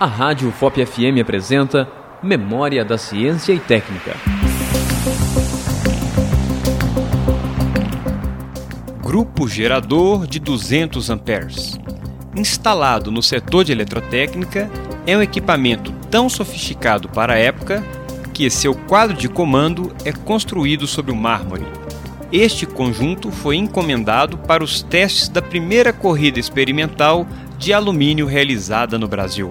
A Rádio FOP FM apresenta Memória da Ciência e Técnica. Grupo gerador de 200 amperes. Instalado no setor de eletrotécnica, é um equipamento tão sofisticado para a época que seu quadro de comando é construído sobre o mármore. Este conjunto foi encomendado para os testes da primeira corrida experimental de alumínio realizada no Brasil.